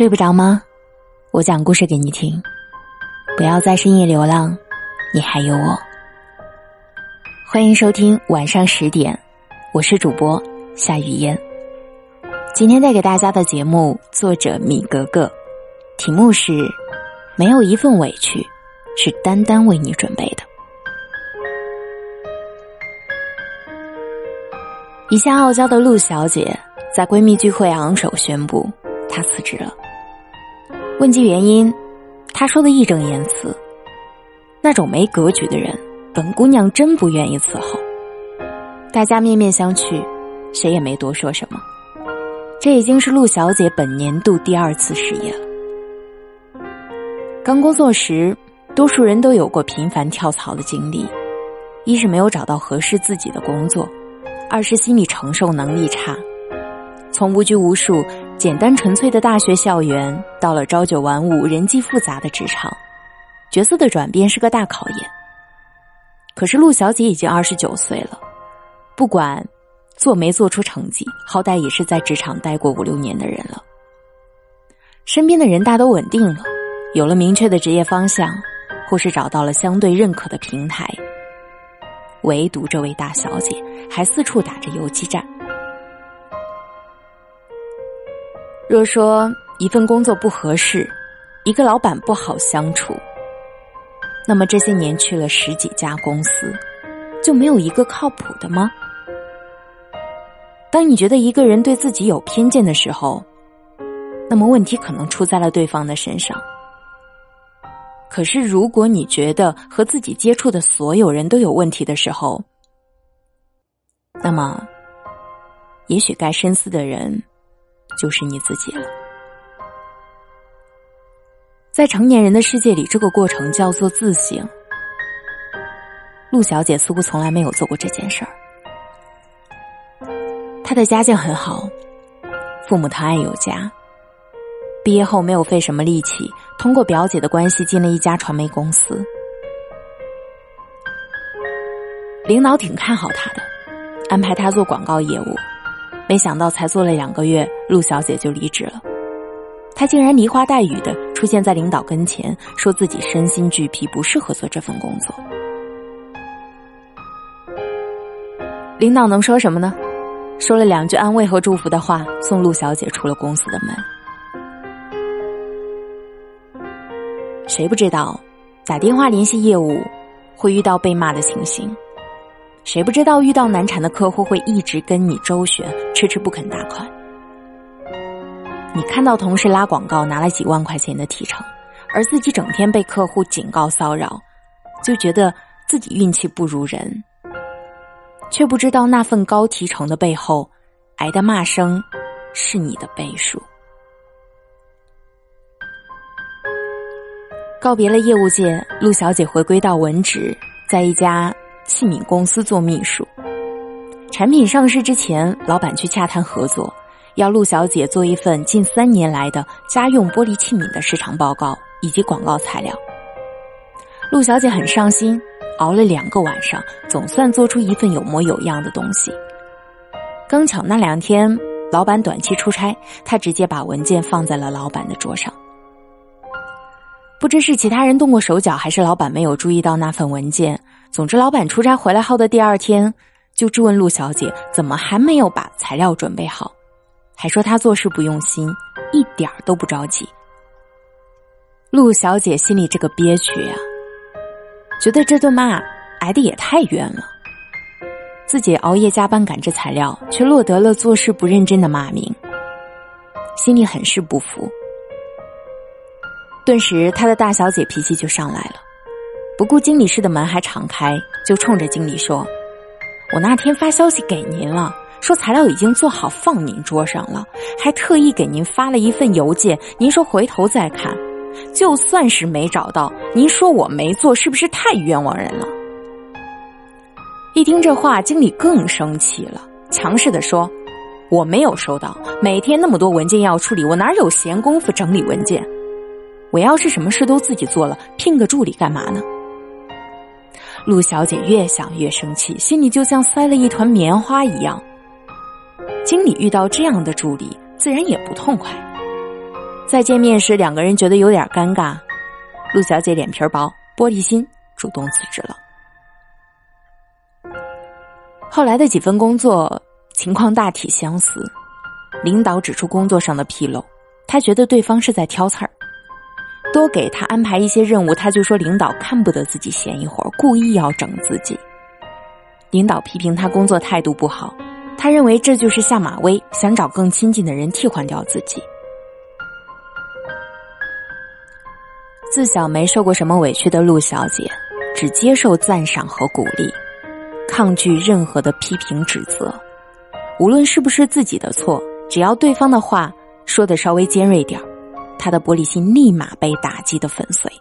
睡不着吗？我讲故事给你听。不要在深夜流浪，你还有我。欢迎收听晚上十点，我是主播夏雨嫣。今天带给大家的节目，作者米格格，题目是“没有一份委屈是单单为你准备的”。一向傲娇的陆小姐在闺蜜聚会昂首宣布，她辞职了。问及原因，他说的义正言辞：“那种没格局的人，本姑娘真不愿意伺候。”大家面面相觑，谁也没多说什么。这已经是陆小姐本年度第二次失业了。刚工作时，多数人都有过频繁跳槽的经历，一是没有找到合适自己的工作。二是心理承受能力差，从无拘无束、简单纯粹的大学校园，到了朝九晚五、人际复杂的职场，角色的转变是个大考验。可是陆小姐已经二十九岁了，不管做没做出成绩，好歹也是在职场待过五六年的人了。身边的人大都稳定了，有了明确的职业方向，或是找到了相对认可的平台。唯独这位大小姐还四处打着游击战。若说一份工作不合适，一个老板不好相处，那么这些年去了十几家公司，就没有一个靠谱的吗？当你觉得一个人对自己有偏见的时候，那么问题可能出在了对方的身上。可是，如果你觉得和自己接触的所有人都有问题的时候，那么，也许该深思的人就是你自己了。在成年人的世界里，这个过程叫做自省。陆小姐似乎从来没有做过这件事儿。她的家境很好，父母疼爱有加。毕业后没有费什么力气，通过表姐的关系进了一家传媒公司。领导挺看好她的，安排她做广告业务。没想到才做了两个月，陆小姐就离职了。她竟然梨花带雨的出现在领导跟前，说自己身心俱疲，不适合做这份工作。领导能说什么呢？说了两句安慰和祝福的话，送陆小姐出了公司的门。谁不知道，打电话联系业务会遇到被骂的情形？谁不知道遇到难缠的客户会一直跟你周旋，迟迟不肯打款？你看到同事拉广告拿了几万块钱的提成，而自己整天被客户警告骚扰，就觉得自己运气不如人，却不知道那份高提成的背后，挨的骂声是你的倍数。告别了业务界，陆小姐回归到文职，在一家器皿公司做秘书。产品上市之前，老板去洽谈合作，要陆小姐做一份近三年来的家用玻璃器皿的市场报告以及广告材料。陆小姐很上心，熬了两个晚上，总算做出一份有模有样的东西。刚巧那两天，老板短期出差，她直接把文件放在了老板的桌上。不知是其他人动过手脚，还是老板没有注意到那份文件。总之，老板出差回来后的第二天，就质问陆小姐怎么还没有把材料准备好，还说她做事不用心，一点都不着急。陆小姐心里这个憋屈呀，觉得这顿骂挨的也太冤了。自己熬夜加班赶制材料，却落得了做事不认真的骂名，心里很是不服。顿时，他的大小姐脾气就上来了，不顾经理室的门还敞开，就冲着经理说：“我那天发消息给您了，说材料已经做好放您桌上了，还特意给您发了一份邮件。您说回头再看，就算是没找到，您说我没做，是不是太冤枉人了？”一听这话，经理更生气了，强势的说：“我没有收到，每天那么多文件要处理，我哪有闲工夫整理文件？”我要是什么事都自己做了，聘个助理干嘛呢？陆小姐越想越生气，心里就像塞了一团棉花一样。经理遇到这样的助理，自然也不痛快。再见面时，两个人觉得有点尴尬。陆小姐脸皮薄，玻璃心，主动辞职了。后来的几份工作情况大体相似，领导指出工作上的纰漏，他觉得对方是在挑刺儿，多给他安排一些任务，他就说领导看不得自己闲一会儿，故意要整自己。领导批评他工作态度不好，他认为这就是下马威，想找更亲近的人替换掉自己。自小没受过什么委屈的陆小姐，只接受赞赏和鼓励，抗拒任何的批评指责。无论是不是自己的错，只要对方的话说的稍微尖锐点他的玻璃心立马被打击的粉碎。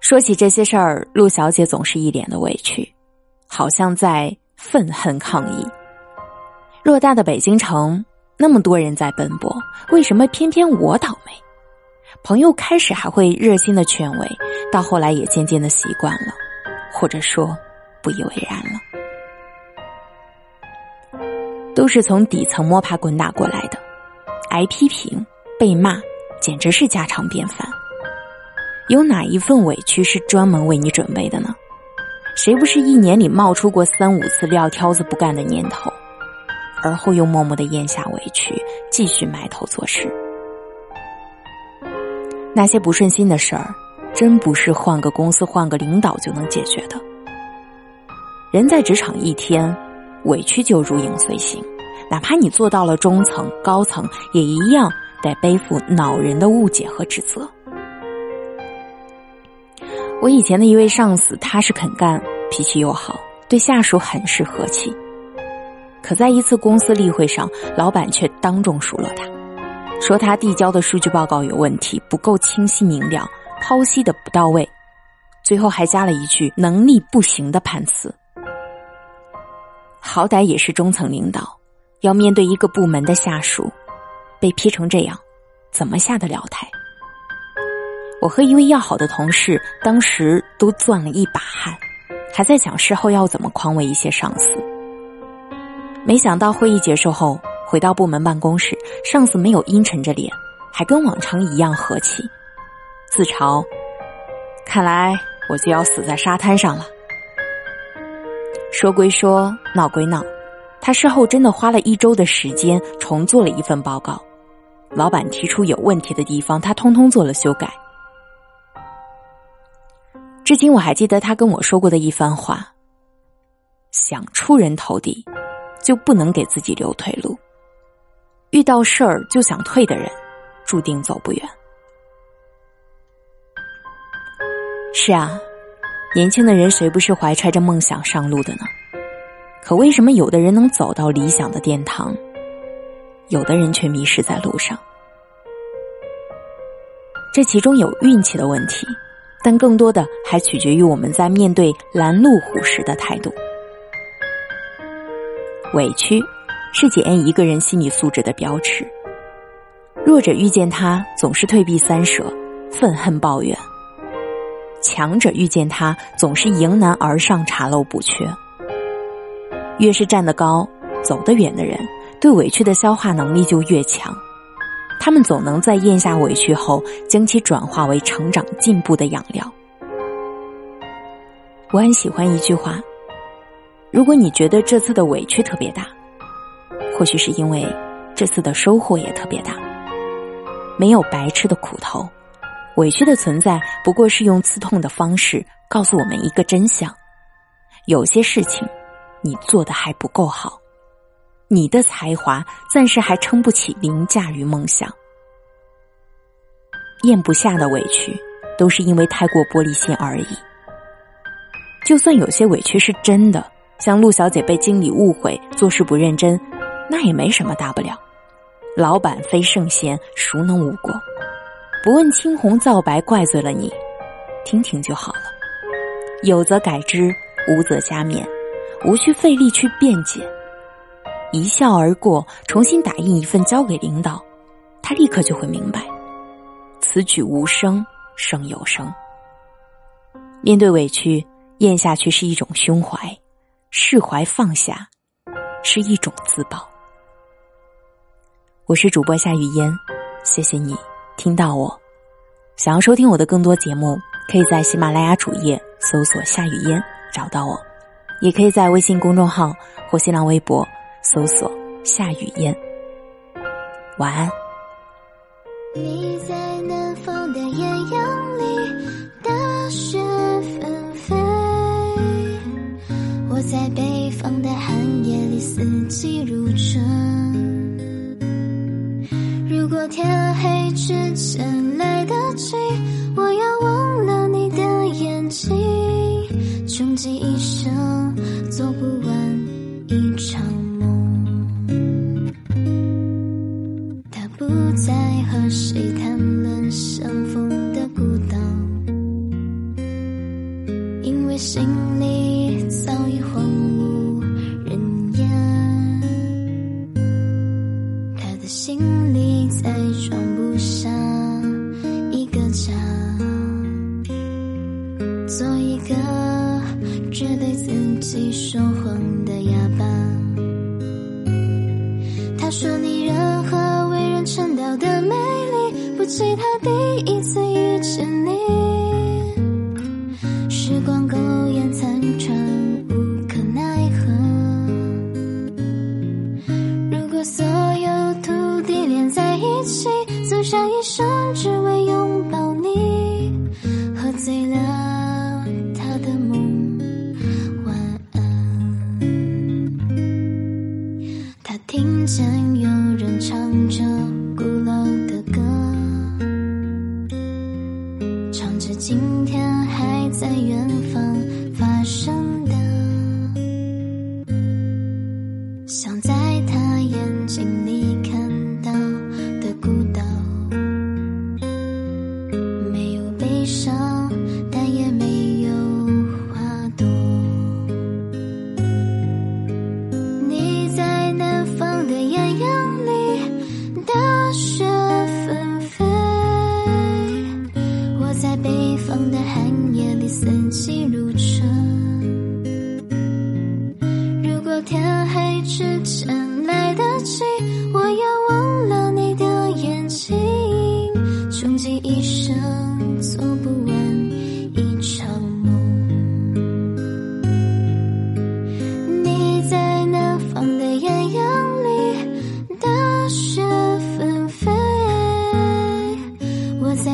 说起这些事儿，陆小姐总是一脸的委屈，好像在愤恨抗议。偌大的北京城，那么多人在奔波，为什么偏偏我倒霉？朋友开始还会热心的劝慰，到后来也渐渐的习惯了，或者说不以为然了。都是从底层摸爬滚打过来的，挨批评、被骂，简直是家常便饭。有哪一份委屈是专门为你准备的呢？谁不是一年里冒出过三五次撂挑子不干的念头，而后又默默的咽下委屈，继续埋头做事？那些不顺心的事儿，真不是换个公司、换个领导就能解决的。人在职场一天，委屈就如影随形，哪怕你做到了中层、高层，也一样得背负恼人的误解和指责。我以前的一位上司，踏实肯干，脾气又好，对下属很是和气。可在一次公司例会上，老板却当众数落他。说他递交的数据报告有问题，不够清晰明了，剖析的不到位，最后还加了一句“能力不行”的判词。好歹也是中层领导，要面对一个部门的下属，被批成这样，怎么下得了台？我和一位要好的同事当时都攥了一把汗，还在想事后要怎么宽慰一些上司。没想到会议结束后。回到部门办公室，上司没有阴沉着脸，还跟往常一样和气，自嘲：“看来我就要死在沙滩上了。”说归说，闹归闹，他事后真的花了一周的时间重做了一份报告，老板提出有问题的地方，他通通做了修改。至今我还记得他跟我说过的一番话：“想出人头地，就不能给自己留退路。”遇到事儿就想退的人，注定走不远。是啊，年轻的人谁不是怀揣着梦想上路的呢？可为什么有的人能走到理想的殿堂，有的人却迷失在路上？这其中有运气的问题，但更多的还取决于我们在面对拦路虎时的态度。委屈。是检验一个人心理素质的标尺。弱者遇见他总是退避三舍，愤恨抱怨；强者遇见他总是迎难而上，查漏补缺。越是站得高、走得远的人，对委屈的消化能力就越强。他们总能在咽下委屈后，将其转化为成长进步的养料。我很喜欢一句话：如果你觉得这次的委屈特别大。或许是因为这次的收获也特别大，没有白吃的苦头，委屈的存在不过是用刺痛的方式告诉我们一个真相：有些事情你做的还不够好，你的才华暂时还撑不起凌驾于梦想。咽不下的委屈，都是因为太过玻璃心而已。就算有些委屈是真的，像陆小姐被经理误会，做事不认真。那也没什么大不了，老板非圣贤，孰能无过？不问青红皂白，怪罪了你，听听就好了。有则改之，无则加勉，无需费力去辩解，一笑而过重新打印一份交给领导他立刻就会明白此举无声胜有声。面对委屈咽下去是一种胸怀释怀放下是一种自保。我是主播夏雨嫣谢谢你听到我。想要收听我的更多节目可以在喜马拉雅主页搜索夏雨嫣找到我。也可以在微信公众号或新浪微博搜索夏雨嫣晚安。你在南方的艳阳里大雪纷飞我在北方的寒夜里四季如春。如果天黑之前来得及我要忘了你的眼睛穷极一生做不完心里再装不下一个家，做一个绝对。